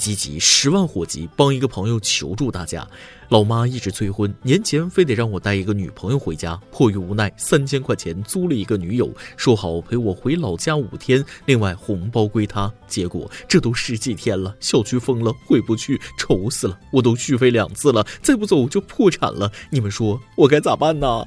急急！十万火急，帮一个朋友求助大家。老妈一直催婚，年前非得让我带一个女朋友回家，迫于无奈，三千块钱租了一个女友，说好陪我回老家五天，另外红包归她。结果这都十几天了，小区封了，回不去，愁死了！我都续费两次了，再不走就破产了。你们说我该咋办呢？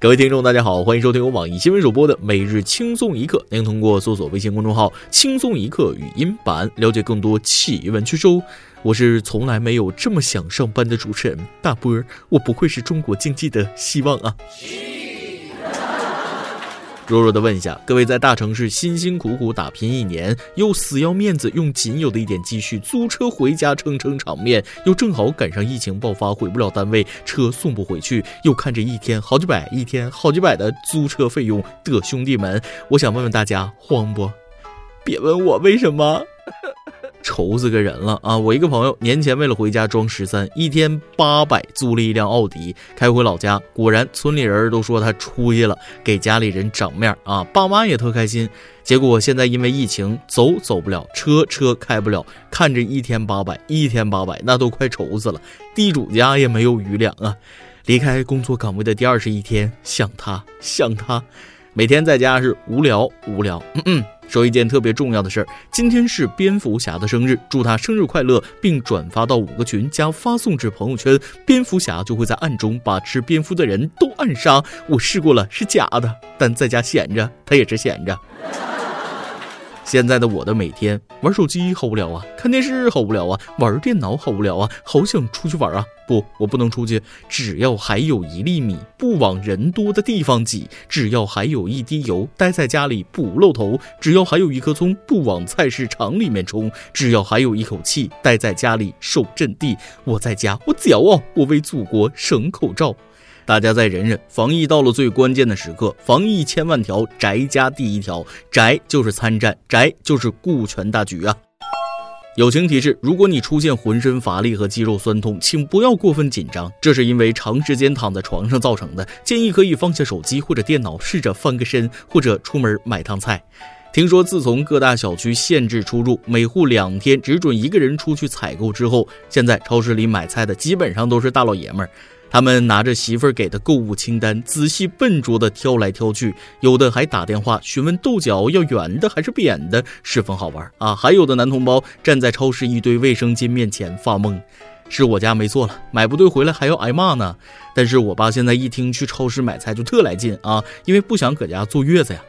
各位听众，大家好，欢迎收听由网易新闻首播的每日轻松一刻。您通过搜索微信公众号“轻松一刻”语音版了解更多奇闻趣事。我是从来没有这么想上班的主持人大波儿，我不愧是中国经济的希望啊！弱弱的问一下，各位在大城市辛辛苦苦打拼一年，又死要面子，用仅有的一点积蓄租车回家撑撑场面，又正好赶上疫情爆发，回不了单位，车送不回去，又看着一天好几百，一天好几百的租车费用的兄弟们，我想问问大家，慌不？别问我为什么。愁死个人了啊！我一个朋友年前为了回家装十三，一天八百租了一辆奥迪开回老家，果然村里人都说他出息了，给家里人长面啊，爸妈也特开心。结果现在因为疫情走走不了，车车开不了，看着一天八百，一天八百，那都快愁死了。地主家也没有余粮啊！离开工作岗位的第二十一天，想他想他，每天在家是无聊无聊。嗯嗯。说一件特别重要的事儿，今天是蝙蝠侠的生日，祝他生日快乐，并转发到五个群加发送至朋友圈，蝙蝠侠就会在暗中把吃蝙蝠的人都暗杀。我试过了，是假的，但在家闲着，他也是闲着。现在的我的每天玩手机好无聊啊，看电视好无聊啊，玩电脑好无聊啊，好想出去玩啊！不，我不能出去。只要还有一粒米，不往人多的地方挤；只要还有一滴油，待在家里不露头；只要还有一颗葱，不往菜市场里面冲；只要还有一口气，待在家里守阵地。我在家，我骄傲，我为祖国省口罩。大家再忍忍，防疫到了最关键的时刻，防疫千万条，宅家第一条，宅就是参战，宅就是顾全大局啊！友情提示：如果你出现浑身乏力和肌肉酸痛，请不要过分紧张，这是因为长时间躺在床上造成的。建议可以放下手机或者电脑，试着翻个身，或者出门买趟菜。听说自从各大小区限制出入，每户两天只准一个人出去采购之后，现在超市里买菜的基本上都是大老爷们儿。他们拿着媳妇儿给的购物清单，仔细笨拙地挑来挑去，有的还打电话询问豆角要圆的还是扁的，十分好玩啊！还有的男同胞站在超市一堆卫生巾面前发懵，是我家没错了，买不对回来还要挨骂呢。但是我爸现在一听去超市买菜就特来劲啊，因为不想搁家坐月子呀。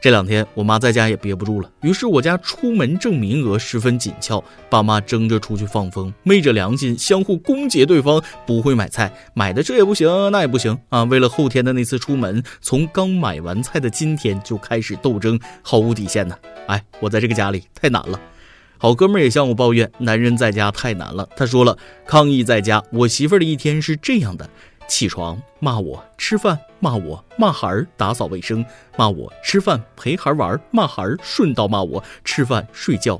这两天我妈在家也憋不住了，于是我家出门证名额十分紧俏，爸妈争着出去放风，昧着良心相互攻讦对方不会买菜，买的这也不行那也不行啊！为了后天的那次出门，从刚买完菜的今天就开始斗争，毫无底线呢。哎，我在这个家里太难了。好哥们儿也向我抱怨，男人在家太难了。他说了，抗议在家，我媳妇儿的一天是这样的。起床骂我吃饭，骂我骂孩儿打扫卫生，骂我吃饭陪孩儿玩儿，骂孩儿顺道骂我吃饭睡觉。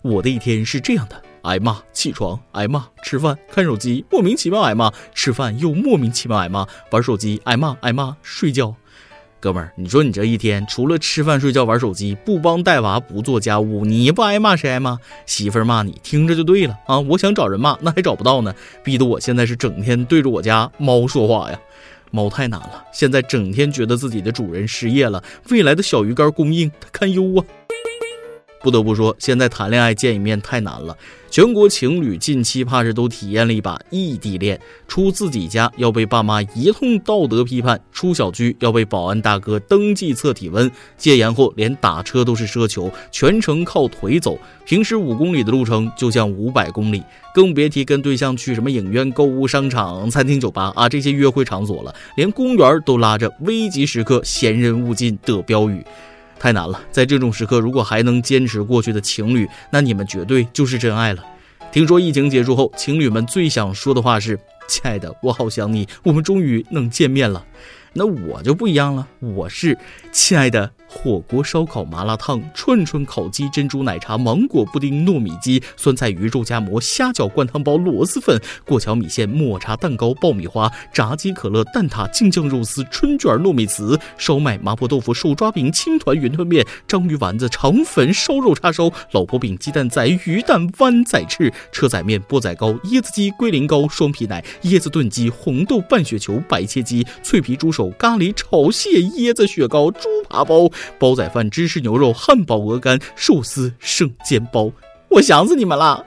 我的一天是这样的：挨骂起床，挨骂吃饭看手机，莫名其妙挨骂吃饭又莫名其妙挨骂玩手机，挨骂挨骂睡觉。哥们儿，你说你这一天除了吃饭睡觉玩手机，不帮带娃不做家务，你不挨骂谁挨骂？媳妇儿骂你，听着就对了啊！我想找人骂，那还找不到呢，逼得我现在是整天对着我家猫说话呀。猫太难了，现在整天觉得自己的主人失业了，未来的小鱼干供应它堪忧啊。不得不说，现在谈恋爱见一面太难了。全国情侣近期怕是都体验了一把异地恋：出自己家要被爸妈一通道德批判，出小区要被保安大哥登记测体温，戒严后连打车都是奢求，全程靠腿走。平时五公里的路程就像五百公里，更别提跟对象去什么影院、购物商场、餐厅、酒吧啊这些约会场所了。连公园都拉着“危急时刻，闲人勿进”的标语。太难了，在这种时刻，如果还能坚持过去的情侣，那你们绝对就是真爱了。听说疫情结束后，情侣们最想说的话是：“亲爱的，我好想你，我们终于能见面了。”那我就不一样了，我是亲爱的，火锅、烧烤、麻辣烫、串串、烤鸡、珍珠奶茶、芒果布丁、糯米鸡、酸菜鱼、肉夹馍、虾饺、灌汤包、螺蛳粉、过桥米线、抹茶蛋糕、爆米花、炸鸡、可乐、蛋挞、京酱肉丝、春卷、糯米糍、烧麦、麻婆豆腐、手抓饼、青团、云吞面、章鱼丸子、肠粉、烧肉叉烧、老婆饼、鸡蛋仔、鱼蛋、湾仔翅、车仔面、钵仔糕、椰子鸡、龟苓膏、双皮奶、椰子炖鸡、红豆拌雪球、白切鸡、脆皮猪手、咖喱炒蟹、椰子雪糕、猪扒包。煲仔饭、芝士牛肉、汉堡、鹅肝、寿司、生煎包，我想死你们了！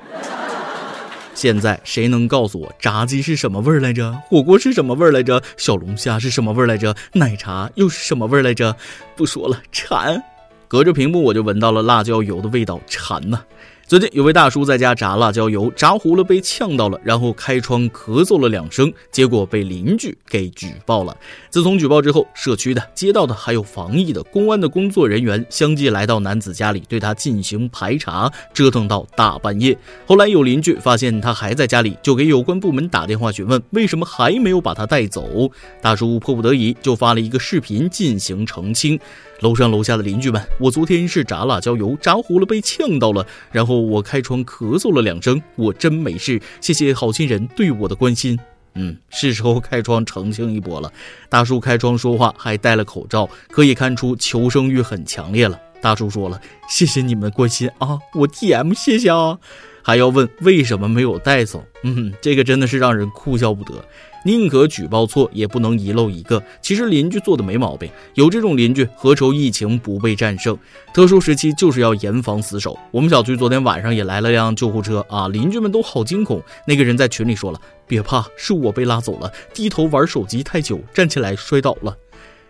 现在谁能告诉我炸鸡是什么味儿来着？火锅是什么味儿来着？小龙虾是什么味儿来着？奶茶又是什么味儿来着？不说了，馋！隔着屏幕我就闻到了辣椒油的味道，馋呐！最近有位大叔在家炸辣椒油，炸糊了被呛到了，然后开窗咳嗽了两声，结果被邻居给举报了。自从举报之后，社区的、街道的，还有防疫的、公安的工作人员相继来到男子家里，对他进行排查，折腾到大半夜。后来有邻居发现他还在家里，就给有关部门打电话询问为什么还没有把他带走。大叔迫不得已就发了一个视频进行澄清。楼上楼下的邻居们，我昨天是炸辣椒油炸糊了，被呛到了，然后我开窗咳嗽了两声，我真没事，谢谢好心人对我的关心。嗯，是时候开窗澄清一波了。大叔开窗说话还戴了口罩，可以看出求生欲很强烈了。大叔说了，谢谢你们关心啊，我 T M 谢谢啊，还要问为什么没有带走？嗯，这个真的是让人哭笑不得。宁可举报错，也不能遗漏一个。其实邻居做的没毛病，有这种邻居，何愁疫情不被战胜？特殊时期就是要严防死守。我们小区昨天晚上也来了辆救护车啊，邻居们都好惊恐。那个人在群里说了：“别怕，是我被拉走了，低头玩手机太久，站起来摔倒了。”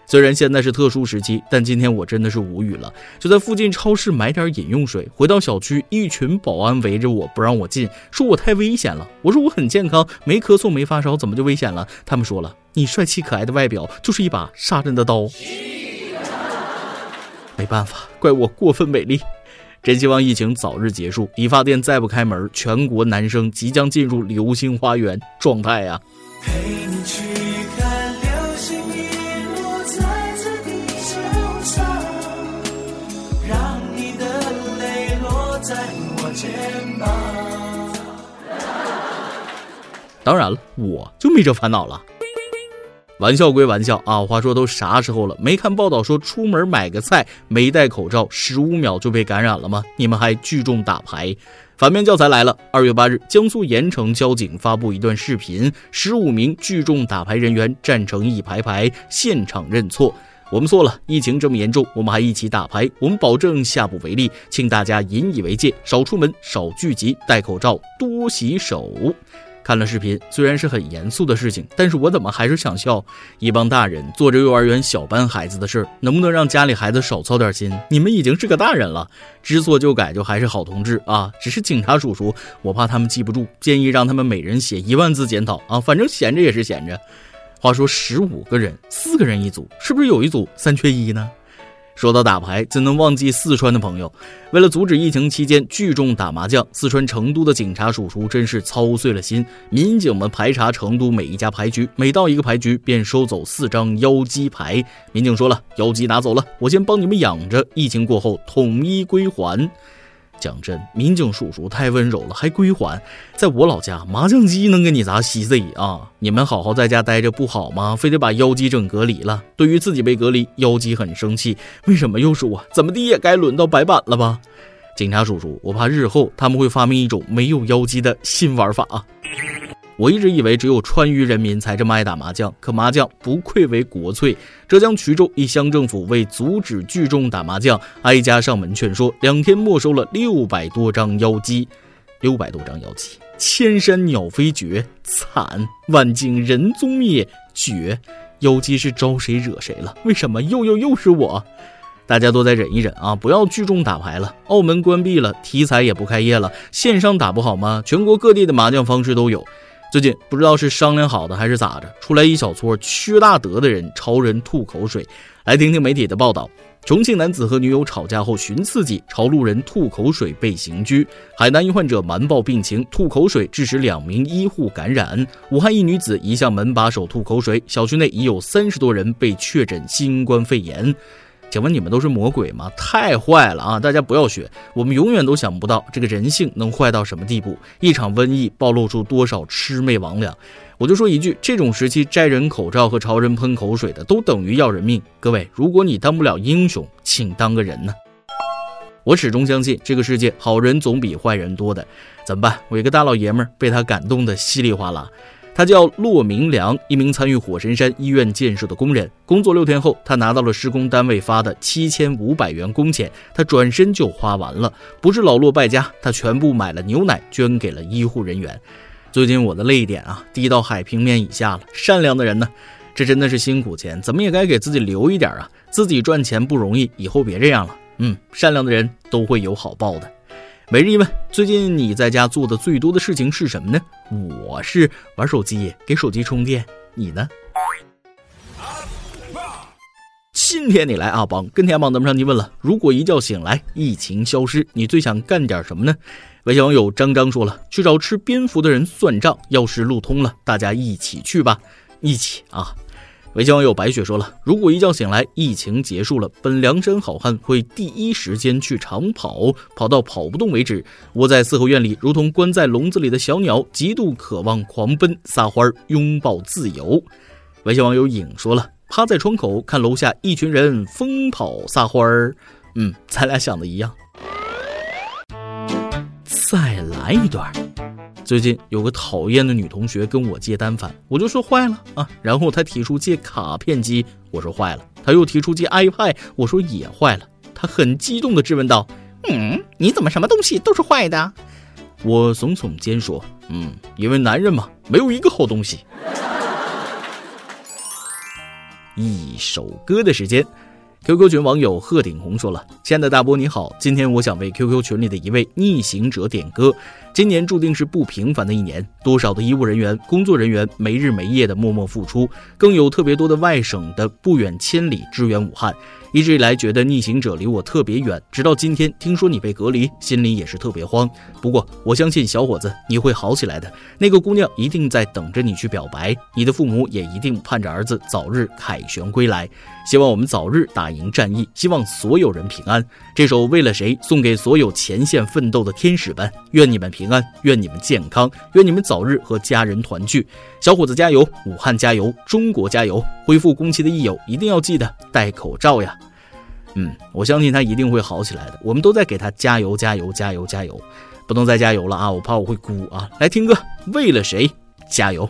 虽然现在是特殊时期，但今天我真的是无语了。就在附近超市买点饮用水，回到小区，一群保安围着我不让我进，说我太危险了。我说我很健康，没咳嗽，没发烧，怎么就危险了？他们说了，你帅气可爱的外表就是一把杀人的刀。没办法，怪我过分美丽。真希望疫情早日结束，理发店再不开门，全国男生即将进入流星花园状态呀。陪你去。当然了，我就没这烦恼了。玩笑归玩笑啊，话说都啥时候了？没看报道说出门买个菜没戴口罩，十五秒就被感染了吗？你们还聚众打牌？反面教材来了。二月八日，江苏盐城交警发布一段视频，十五名聚众打牌人员站成一排排，现场认错。我们错了，疫情这么严重，我们还一起打牌，我们保证下不为例，请大家引以为戒，少出门，少聚集，戴口罩，多洗手。看了视频，虽然是很严肃的事情，但是我怎么还是想笑？一帮大人做着幼儿园小班孩子的事儿，能不能让家里孩子少操点心？你们已经是个大人了，知错就改就还是好同志啊！只是警察叔叔，我怕他们记不住，建议让他们每人写一万字检讨啊！反正闲着也是闲着。话说十五个人，四个人一组，是不是有一组三缺一呢？说到打牌，怎能忘记四川的朋友？为了阻止疫情期间聚众打麻将，四川成都的警察叔叔真是操碎了心。民警们排查成都每一家牌局，每到一个牌局便收走四张妖姬牌。民警说了，妖姬拿走了，我先帮你们养着，疫情过后统一归还。讲真，民警叔叔太温柔了，还归还。在我老家，麻将机能给你砸稀碎啊！你们好好在家待着不好吗？非得把妖姬整隔离了。对于自己被隔离，妖姬很生气。为什么又是我？怎么地也该轮到白板了吧？警察叔叔，我怕日后他们会发明一种没有妖姬的新玩法。我一直以为只有川渝人民才这么爱打麻将，可麻将不愧为国粹。浙江衢州一乡政府为阻止聚众打麻将，挨家上门劝说，两天没收了六百多张妖姬。六百多张妖姬，千山鸟飞绝，惨；万径人踪灭，绝。妖姬是招谁惹谁了？为什么又又又是我？大家都再忍一忍啊，不要聚众打牌了。澳门关闭了，体彩也不开业了，线上打不好吗？全国各地的麻将方式都有。最近不知道是商量好的还是咋着，出来一小撮缺大德的人朝人吐口水。来听听媒体的报道：重庆男子和女友吵架后寻刺激，朝路人吐口水被刑拘；海南一患者瞒报病情吐口水，致使两名医护感染；武汉一女子一向门把手吐口水，小区内已有三十多人被确诊新冠肺炎。请问你们都是魔鬼吗？太坏了啊！大家不要学，我们永远都想不到这个人性能坏到什么地步。一场瘟疫暴露出多少魑魅魍魉。我就说一句，这种时期摘人口罩和朝人喷口水的，都等于要人命。各位，如果你当不了英雄，请当个人呢。我始终相信，这个世界好人总比坏人多的。怎么办？我一个大老爷们儿被他感动的稀里哗啦。他叫骆明良，一名参与火神山医院建设的工人。工作六天后，他拿到了施工单位发的七千五百元工钱，他转身就花完了。不是老骆败家，他全部买了牛奶，捐给了医护人员。最近我的泪点啊，低到海平面以下了。善良的人呢，这真的是辛苦钱，怎么也该给自己留一点啊！自己赚钱不容易，以后别这样了。嗯，善良的人都会有好报的。每日一问：最近你在家做的最多的事情是什么呢？我是玩手机，给手机充电。你呢？今天你来阿邦跟天阿邦咱们上期问了：如果一觉醒来疫情消失，你最想干点什么呢？微信网友张张说了：去找吃蝙蝠的人算账。要是路通了，大家一起去吧，一起啊！微信网友白雪说了：“如果一觉醒来，疫情结束了，本梁山好汉会第一时间去长跑，跑到跑不动为止。窝在四合院里，如同关在笼子里的小鸟，极度渴望狂奔、撒欢、拥抱自由。”微信网友影说了：“趴在窗口看楼下一群人疯跑撒欢儿。”嗯，咱俩想的一样。再来一段。最近有个讨厌的女同学跟我借单反，我就说坏了啊。然后她提出借卡片机，我说坏了。她又提出借 iPad，我说也坏了。她很激动地质问道：“嗯，你怎么什么东西都是坏的？”我耸耸肩说：“嗯，因为男人嘛，没有一个好东西。”一首歌的时间。QQ 群网友鹤顶红说了：“亲爱的大波你好，今天我想为 QQ 群里的一位逆行者点歌。今年注定是不平凡的一年，多少的医务人员、工作人员没日没夜的默默付出，更有特别多的外省的不远千里支援武汉。”一直以来觉得逆行者离我特别远，直到今天听说你被隔离，心里也是特别慌。不过我相信小伙子你会好起来的，那个姑娘一定在等着你去表白，你的父母也一定盼着儿子早日凯旋归来。希望我们早日打赢战役，希望所有人平安。这首为了谁送给所有前线奋斗的天使们，愿你们平平安，愿你们健康，愿你们早日和家人团聚。小伙子加油，武汉加油，中国加油！恢复工期的益友一定要记得戴口罩呀。嗯，我相信他一定会好起来的。我们都在给他加油，加油，加油，加油！不能再加油了啊，我怕我会哭啊。来听歌，为了谁加油？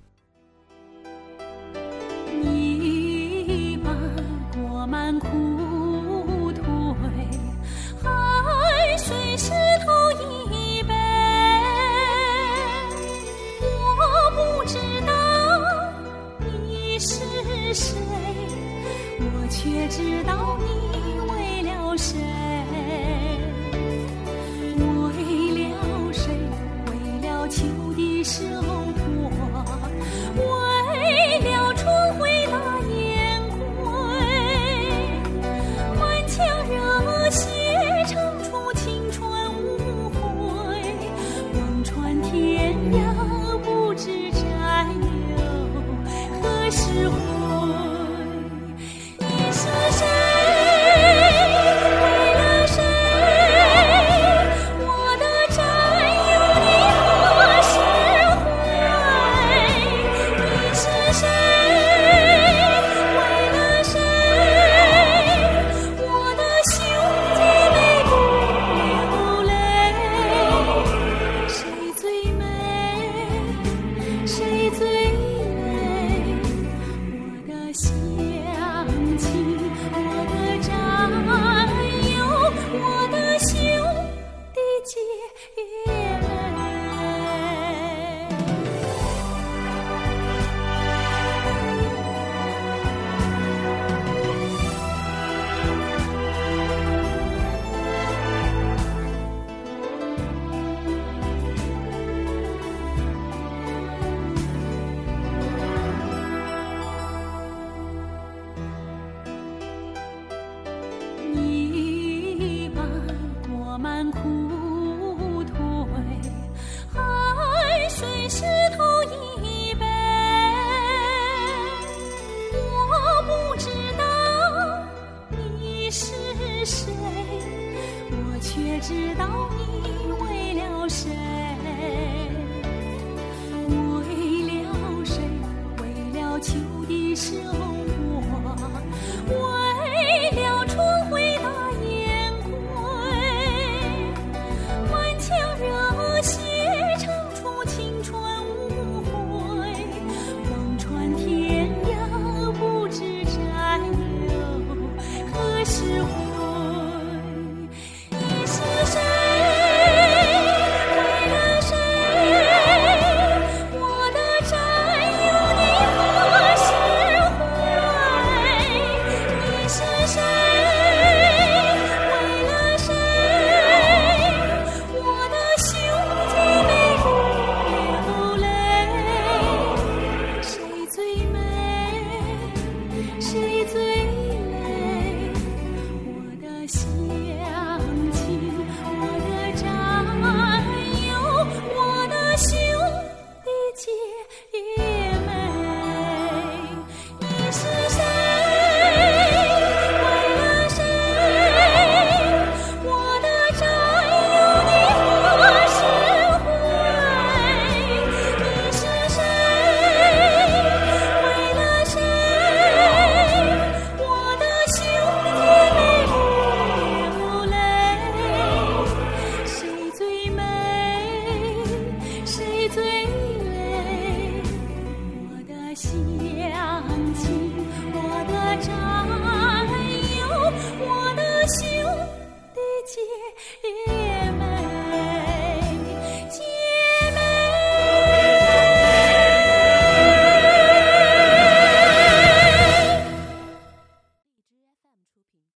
却知道你为了谁？为了谁？为了秋的收，